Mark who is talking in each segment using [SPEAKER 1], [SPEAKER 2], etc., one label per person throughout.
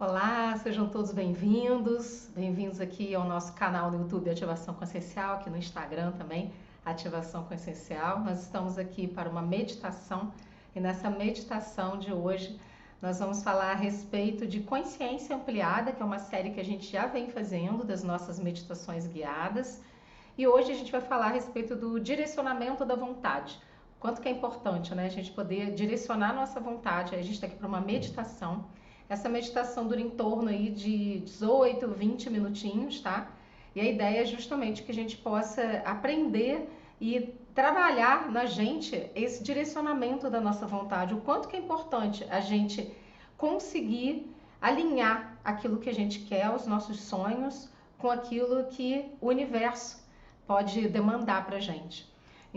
[SPEAKER 1] Olá, sejam todos bem-vindos. Bem-vindos aqui ao nosso canal no YouTube Ativação Consciencial, aqui no Instagram também, Ativação Consciencial. Nós estamos aqui para uma meditação e nessa meditação de hoje nós vamos falar a respeito de consciência ampliada, que é uma série que a gente já vem fazendo das nossas meditações guiadas. E hoje a gente vai falar a respeito do direcionamento da vontade. Quanto que é importante, né? A gente poder direcionar a nossa vontade. A gente está aqui para uma meditação essa meditação dura em torno aí de 18, 20 minutinhos, tá? E a ideia é justamente que a gente possa aprender e trabalhar na gente esse direcionamento da nossa vontade, o quanto que é importante a gente conseguir alinhar aquilo que a gente quer, os nossos sonhos, com aquilo que o universo pode demandar para gente.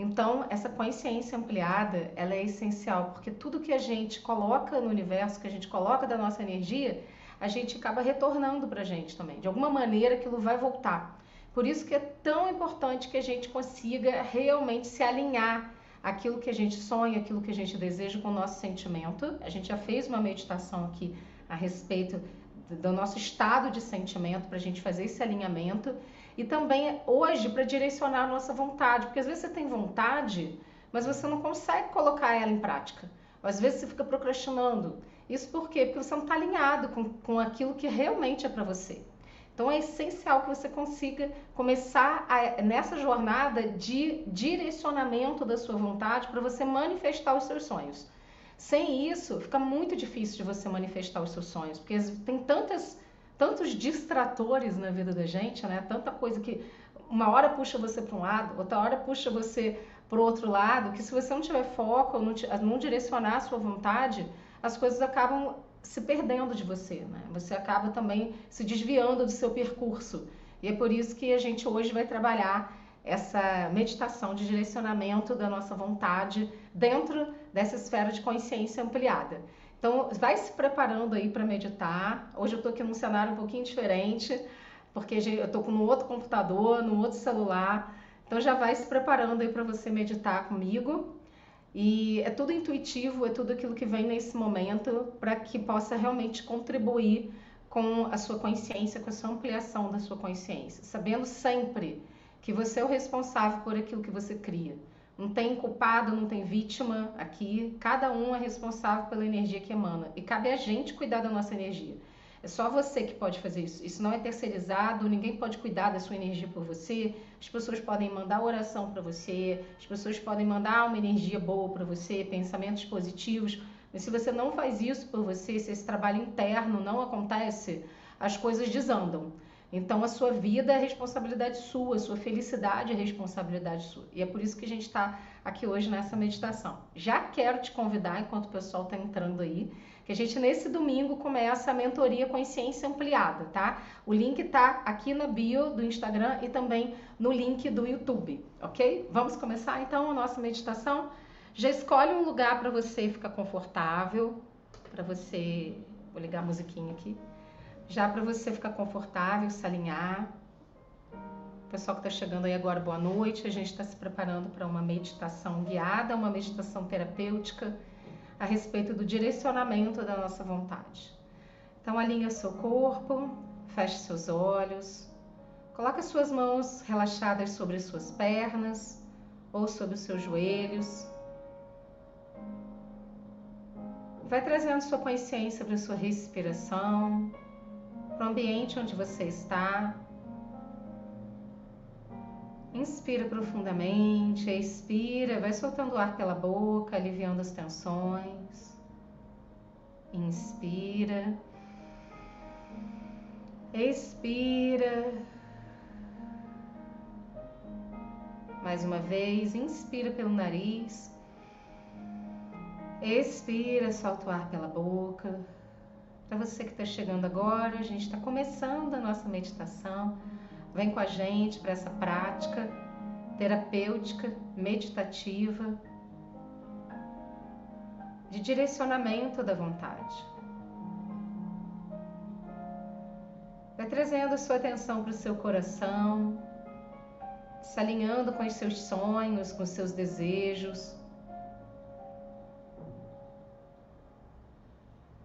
[SPEAKER 1] Então, essa consciência ampliada, ela é essencial, porque tudo que a gente coloca no universo, que a gente coloca da nossa energia, a gente acaba retornando para a gente também. De alguma maneira, aquilo vai voltar. Por isso que é tão importante que a gente consiga realmente se alinhar aquilo que a gente sonha, aquilo que a gente deseja com o nosso sentimento. A gente já fez uma meditação aqui a respeito do nosso estado de sentimento para a gente fazer esse alinhamento e também hoje para direcionar a nossa vontade, porque às vezes você tem vontade, mas você não consegue colocar ela em prática. Às vezes você fica procrastinando. Isso por quê? Porque você não está alinhado com, com aquilo que realmente é para você. Então é essencial que você consiga começar a, nessa jornada de direcionamento da sua vontade para você manifestar os seus sonhos. Sem isso, fica muito difícil de você manifestar os seus sonhos, porque tem tantas tantos distratores na vida da gente, né? Tanta coisa que uma hora puxa você para um lado, outra hora puxa você para o outro lado, que se você não tiver foco, não, não direcionar a sua vontade, as coisas acabam se perdendo de você, né? Você acaba também se desviando do seu percurso. E é por isso que a gente hoje vai trabalhar essa meditação de direcionamento da nossa vontade dentro dessa esfera de consciência ampliada. Então, vai se preparando aí para meditar. Hoje eu estou aqui num cenário um pouquinho diferente, porque eu estou com um outro computador, num outro celular. Então, já vai se preparando aí para você meditar comigo. E é tudo intuitivo, é tudo aquilo que vem nesse momento para que possa realmente contribuir com a sua consciência, com a sua ampliação da sua consciência, sabendo sempre que você é o responsável por aquilo que você cria. Não tem culpado, não tem vítima aqui. Cada um é responsável pela energia que emana. E cabe a gente cuidar da nossa energia. É só você que pode fazer isso. Isso não é terceirizado, ninguém pode cuidar da sua energia por você. As pessoas podem mandar oração para você, as pessoas podem mandar uma energia boa para você, pensamentos positivos. Mas se você não faz isso por você, se esse trabalho interno não acontece, as coisas desandam. Então, a sua vida é responsabilidade sua, a sua felicidade é responsabilidade sua. E é por isso que a gente está aqui hoje nessa meditação. Já quero te convidar, enquanto o pessoal está entrando aí, que a gente nesse domingo começa a mentoria Consciência Ampliada, tá? O link está aqui na bio do Instagram e também no link do YouTube, ok? Vamos começar então a nossa meditação? Já escolhe um lugar para você ficar confortável, para você. Vou ligar a musiquinha aqui já para você ficar confortável, se alinhar. Pessoal que está chegando aí agora, boa noite. A gente está se preparando para uma meditação guiada, uma meditação terapêutica a respeito do direcionamento da nossa vontade. Então, alinha seu corpo, feche seus olhos, coloque suas mãos relaxadas sobre as suas pernas ou sobre os seus joelhos. Vai trazendo sua consciência para a sua respiração para o ambiente onde você está. Inspira profundamente, expira, vai soltando o ar pela boca, aliviando as tensões. Inspira. Expira. Mais uma vez, inspira pelo nariz. Expira, solta o ar pela boca. Para você que está chegando agora, a gente está começando a nossa meditação. Vem com a gente para essa prática terapêutica, meditativa, de direcionamento da vontade. Vai trazendo a sua atenção para o seu coração, se alinhando com os seus sonhos, com os seus desejos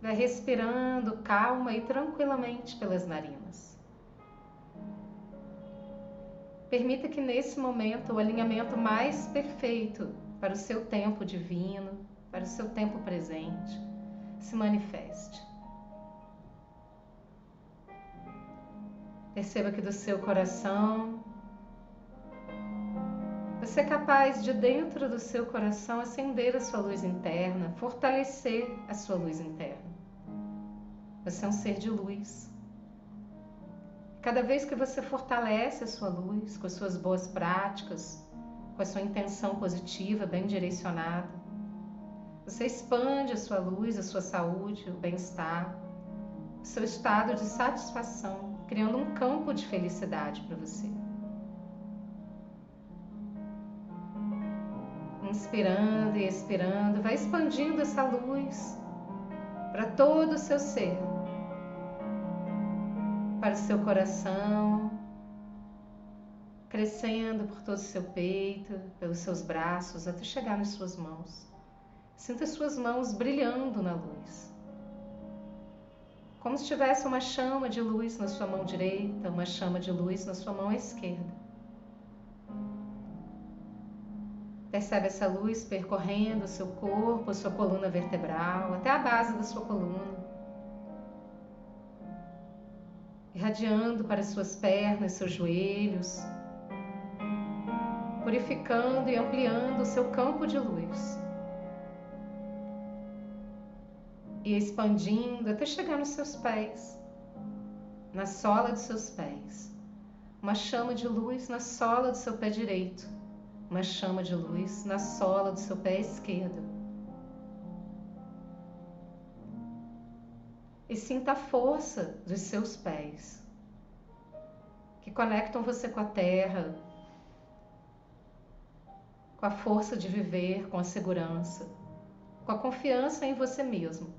[SPEAKER 1] Vai respirando calma e tranquilamente pelas narinas. Permita que nesse momento o alinhamento mais perfeito para o seu tempo divino, para o seu tempo presente, se manifeste. Perceba que do seu coração você é capaz de dentro do seu coração acender a sua luz interna, fortalecer a sua luz interna. Você é um ser de luz. Cada vez que você fortalece a sua luz com as suas boas práticas, com a sua intenção positiva, bem direcionada, você expande a sua luz, a sua saúde, o bem-estar, o seu estado de satisfação, criando um campo de felicidade para você. Inspirando e expirando, vai expandindo essa luz para todo o seu ser, para o seu coração, crescendo por todo o seu peito, pelos seus braços, até chegar nas suas mãos. Sinta suas mãos brilhando na luz. Como se tivesse uma chama de luz na sua mão direita, uma chama de luz na sua mão esquerda. Percebe essa luz percorrendo o seu corpo, sua coluna vertebral, até a base da sua coluna. Irradiando para suas pernas, seus joelhos, purificando e ampliando o seu campo de luz. E expandindo até chegar nos seus pés, na sola de seus pés. Uma chama de luz na sola do seu pé direito uma chama de luz na sola do seu pé esquerdo. E sinta a força dos seus pés, que conectam você com a terra, com a força de viver, com a segurança, com a confiança em você mesmo.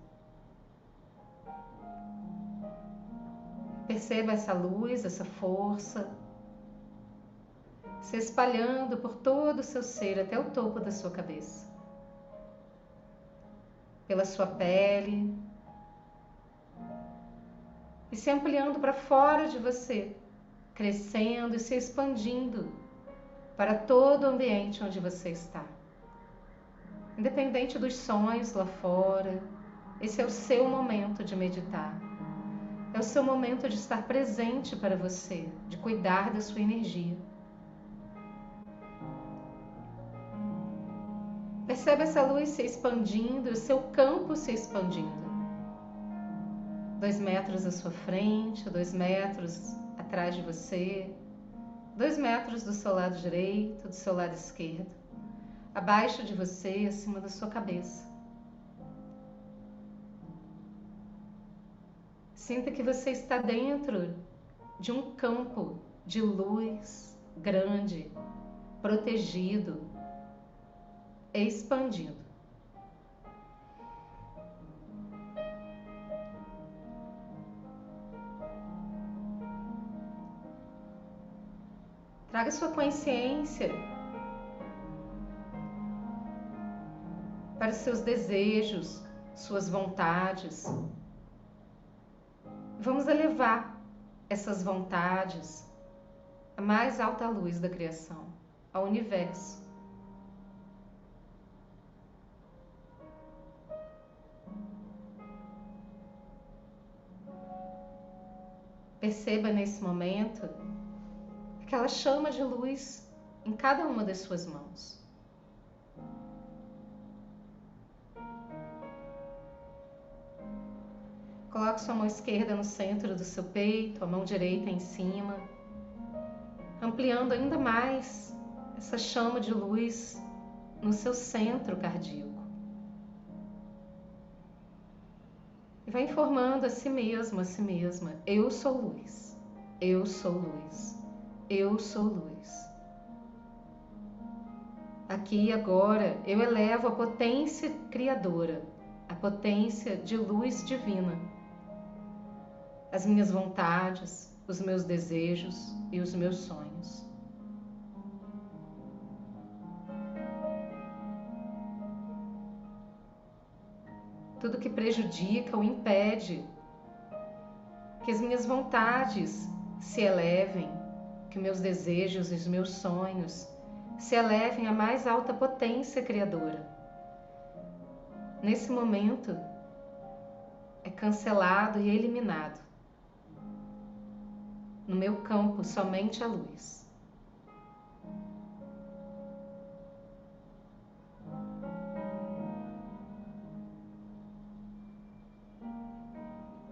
[SPEAKER 1] Perceba essa luz, essa força se espalhando por todo o seu ser até o topo da sua cabeça, pela sua pele e se ampliando para fora de você, crescendo e se expandindo para todo o ambiente onde você está. Independente dos sonhos lá fora, esse é o seu momento de meditar. É o seu momento de estar presente para você, de cuidar da sua energia. Percebe essa luz se expandindo, o seu campo se expandindo. Dois metros à sua frente, dois metros atrás de você, dois metros do seu lado direito, do seu lado esquerdo, abaixo de você, acima da sua cabeça. Sinta que você está dentro de um campo de luz grande, protegido, expandindo. Traga sua consciência para os seus desejos, suas vontades. Vamos elevar essas vontades à mais alta luz da criação, ao universo. Perceba nesse momento aquela chama de luz em cada uma das suas mãos. Coloque sua mão esquerda no centro do seu peito, a mão direita em cima, ampliando ainda mais essa chama de luz no seu centro cardíaco. E vai informando a si mesmo, a si mesma: eu sou luz, eu sou luz, eu sou luz. Aqui e agora eu elevo a potência criadora, a potência de luz divina, as minhas vontades, os meus desejos e os meus sonhos. tudo que prejudica ou impede que as minhas vontades se elevem, que meus desejos e os meus sonhos se elevem à mais alta potência criadora. Nesse momento, é cancelado e eliminado. No meu campo, somente a luz.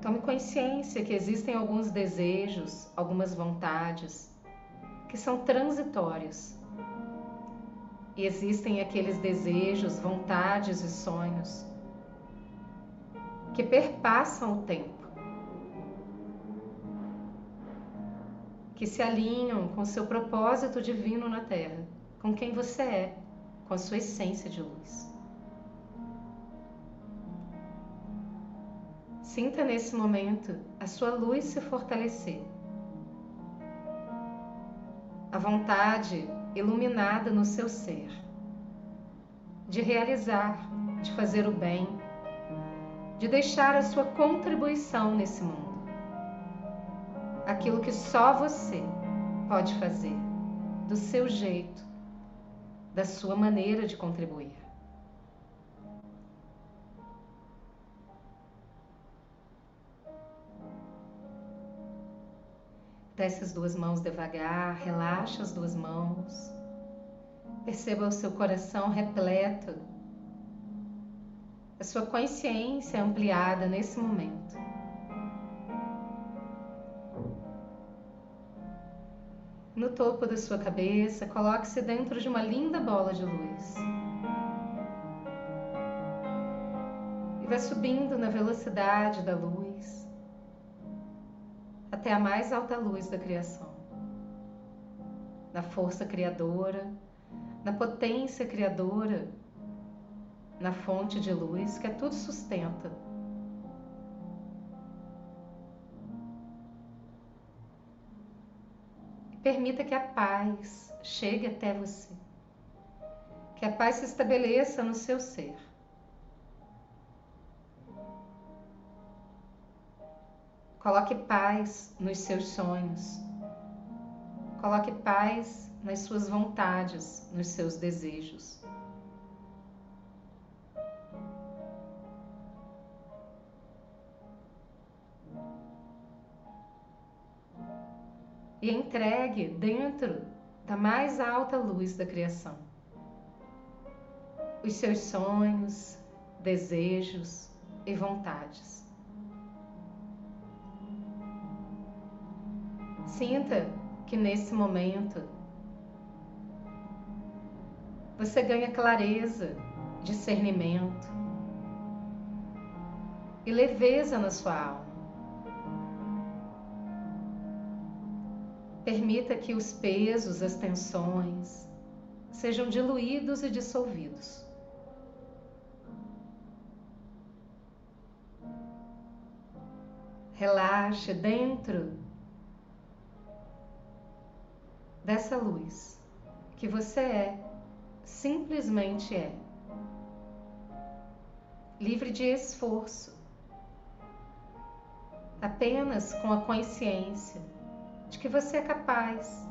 [SPEAKER 1] Tome consciência que existem alguns desejos, algumas vontades que são transitórios. E existem aqueles desejos, vontades e sonhos que perpassam o tempo, que se alinham com seu propósito divino na Terra, com quem você é, com a sua essência de luz. Sinta nesse momento a sua luz se fortalecer. A vontade iluminada no seu ser de realizar, de fazer o bem, de deixar a sua contribuição nesse mundo. Aquilo que só você pode fazer, do seu jeito, da sua maneira de contribuir. Desce as duas mãos devagar, relaxa as duas mãos. Perceba o seu coração repleto, a sua consciência ampliada nesse momento. No topo da sua cabeça, coloque-se dentro de uma linda bola de luz. E vai subindo na velocidade da luz até a mais alta luz da criação, na força criadora, na potência criadora, na fonte de luz que é tudo sustenta. Permita que a paz chegue até você, que a paz se estabeleça no seu ser. Coloque paz nos seus sonhos. Coloque paz nas suas vontades, nos seus desejos. E entregue dentro da mais alta luz da criação os seus sonhos, desejos e vontades. Sinta que nesse momento você ganha clareza, discernimento e leveza na sua alma. Permita que os pesos, as tensões sejam diluídos e dissolvidos. Relaxe dentro dessa luz que você é, simplesmente é. Livre de esforço, apenas com a consciência de que você é capaz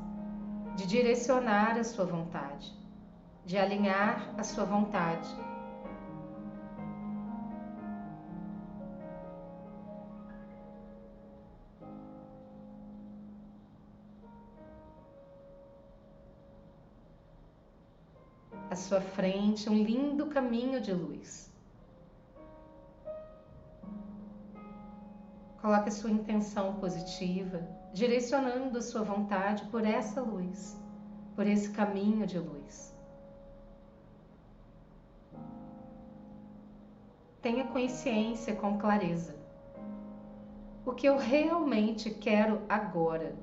[SPEAKER 1] de direcionar a sua vontade, de alinhar a sua vontade à sua frente um lindo caminho de luz. Coloque sua intenção positiva, direcionando a sua vontade por essa luz, por esse caminho de luz. Tenha consciência com clareza. O que eu realmente quero agora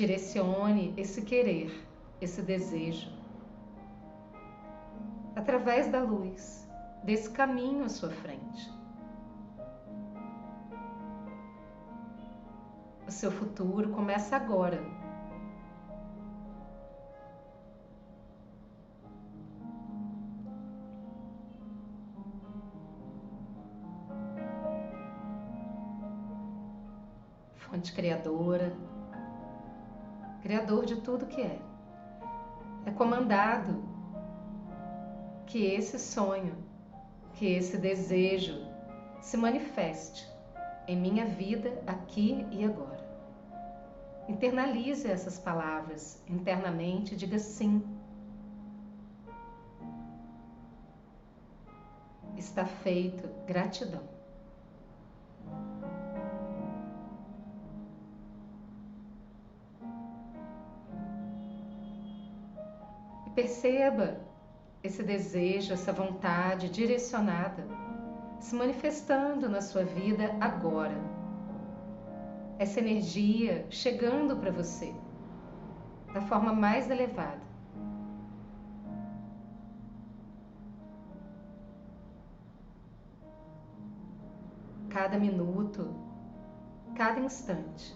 [SPEAKER 1] direcione esse querer, esse desejo, através da luz, desse caminho à sua frente. o seu futuro começa agora. Fonte criadora, criador de tudo que é. É comandado que esse sonho, que esse desejo se manifeste em minha vida aqui e agora. Internalize essas palavras internamente, diga sim. Está feito, gratidão. Perceba esse desejo, essa vontade direcionada se manifestando na sua vida agora. Essa energia chegando para você da forma mais elevada. Cada minuto, cada instante.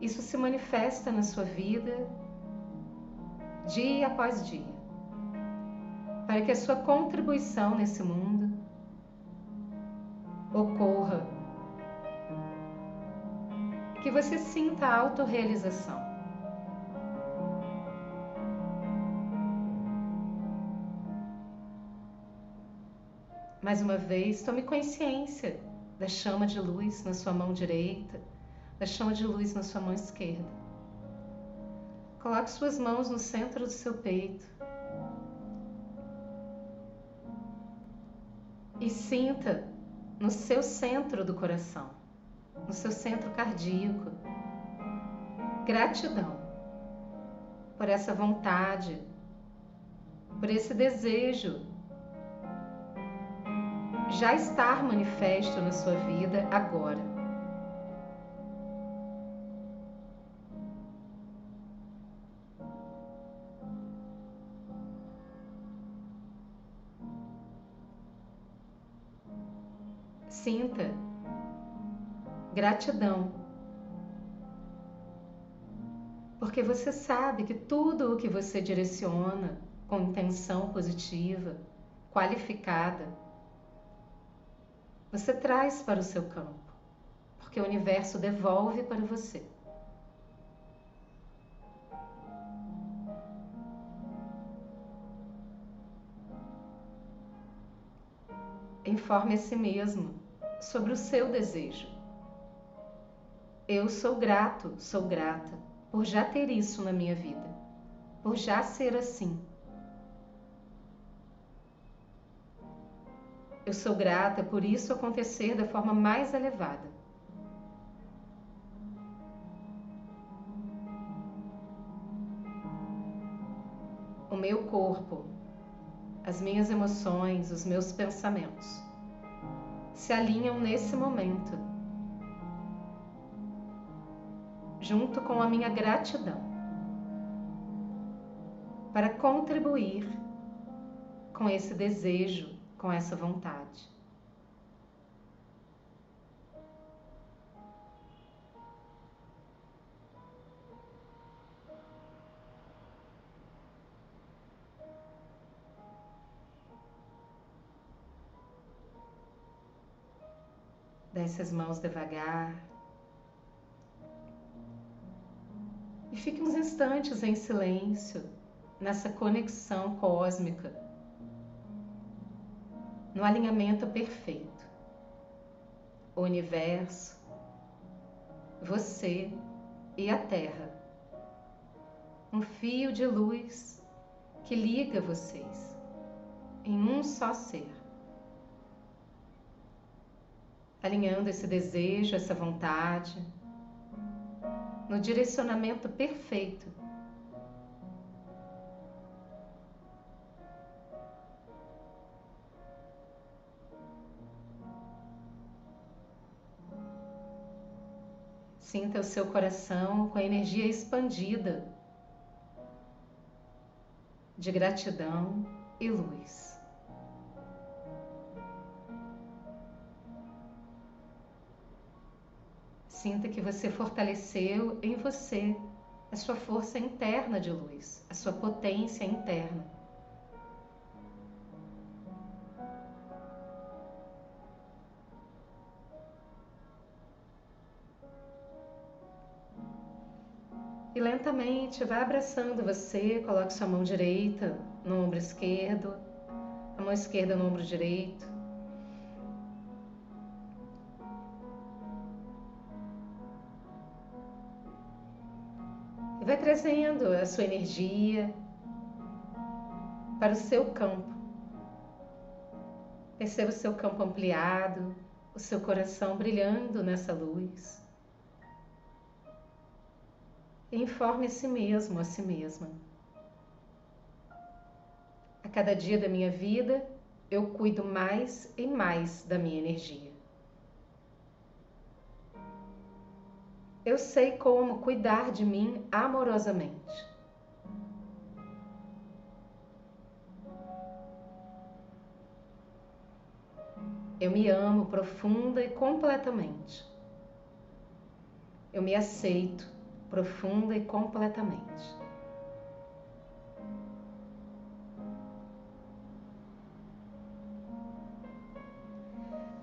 [SPEAKER 1] Isso se manifesta na sua vida dia após dia para que a sua contribuição nesse mundo ocorra, que você sinta a autorrealização. Mais uma vez, tome consciência da chama de luz na sua mão direita, da chama de luz na sua mão esquerda. Coloque suas mãos no centro do seu peito e sinta no seu centro do coração, no seu centro cardíaco, gratidão por essa vontade, por esse desejo já estar manifesto na sua vida agora. Sinta gratidão. Porque você sabe que tudo o que você direciona com intenção positiva, qualificada, você traz para o seu campo, porque o universo devolve para você. Informe a si mesmo sobre o seu desejo. Eu sou grato, sou grata por já ter isso na minha vida, por já ser assim. Eu sou grata por isso acontecer da forma mais elevada. O meu corpo, as minhas emoções, os meus pensamentos se alinham nesse momento, junto com a minha gratidão, para contribuir com esse desejo, com essa vontade. Desce as mãos devagar. E fique uns instantes em silêncio, nessa conexão cósmica, no alinhamento perfeito. O universo, você e a Terra. Um fio de luz que liga vocês em um só ser alinhando esse desejo, essa vontade, no direcionamento perfeito. Sinta o seu coração com a energia expandida de gratidão e luz. Sinta que você fortaleceu em você a sua força interna de luz, a sua potência interna. E lentamente vai abraçando você, coloque sua mão direita no ombro esquerdo, a mão esquerda no ombro direito. Trazendo a sua energia para o seu campo. Perceba o seu campo ampliado, o seu coração brilhando nessa luz. Informe a si mesmo, a si mesma. A cada dia da minha vida, eu cuido mais e mais da minha energia. Eu sei como cuidar de mim amorosamente. Eu me amo profunda e completamente. Eu me aceito profunda e completamente.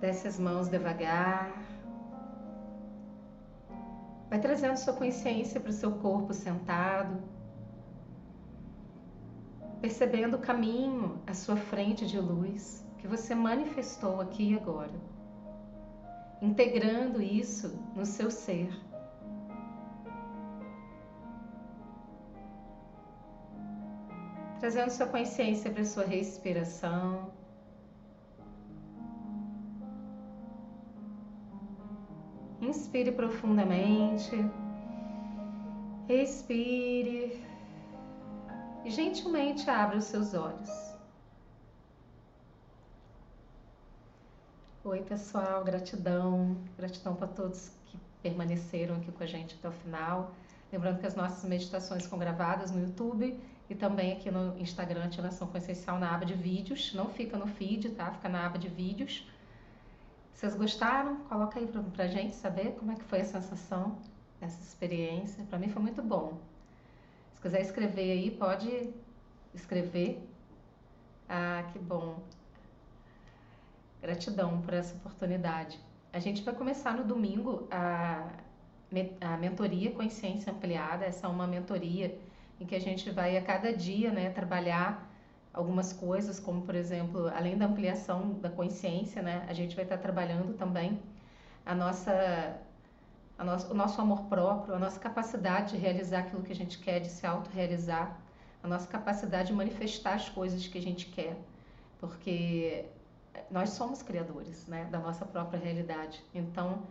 [SPEAKER 1] Desce as mãos devagar. Vai trazendo sua consciência para o seu corpo sentado, percebendo o caminho à sua frente de luz que você manifestou aqui e agora, integrando isso no seu ser. trazendo sua consciência para sua respiração. Inspire profundamente. Respire. E gentilmente abra os seus olhos. Oi, pessoal, gratidão. Gratidão para todos que permaneceram aqui com a gente até o final. Lembrando que as nossas meditações são gravadas no YouTube e também aqui no Instagram Ativação Consciencial na aba de vídeos. Não fica no feed, tá? Fica na aba de vídeos. Vocês gostaram? Coloca aí pra gente saber como é que foi a sensação, essa experiência. Para mim foi muito bom. Se quiser escrever aí, pode escrever. Ah, que bom. Gratidão por essa oportunidade. A gente vai começar no domingo a, a mentoria Consciência Ampliada. Essa é uma mentoria em que a gente vai a cada dia né, trabalhar algumas coisas, como por exemplo, além da ampliação da consciência, né, a gente vai estar trabalhando também a nossa, a nosso, o nosso amor próprio, a nossa capacidade de realizar aquilo que a gente quer, de se autorrealizar, a nossa capacidade de manifestar as coisas que a gente quer, porque nós somos criadores né, da nossa própria realidade. Então,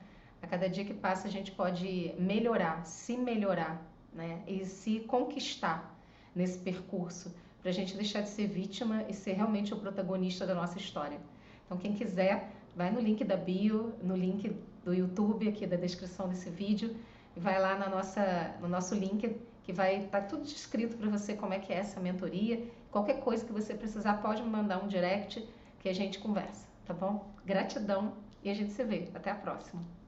[SPEAKER 1] a cada dia que passa, a gente pode melhorar, se melhorar né? E se conquistar nesse percurso, para a gente deixar de ser vítima e ser realmente o protagonista da nossa história. Então, quem quiser, vai no link da bio, no link do YouTube, aqui da descrição desse vídeo, e vai lá na nossa, no nosso link, que vai estar tá tudo descrito para você como é que é essa mentoria. Qualquer coisa que você precisar, pode me mandar um direct que a gente conversa, tá bom? Gratidão e a gente se vê. Até a próxima.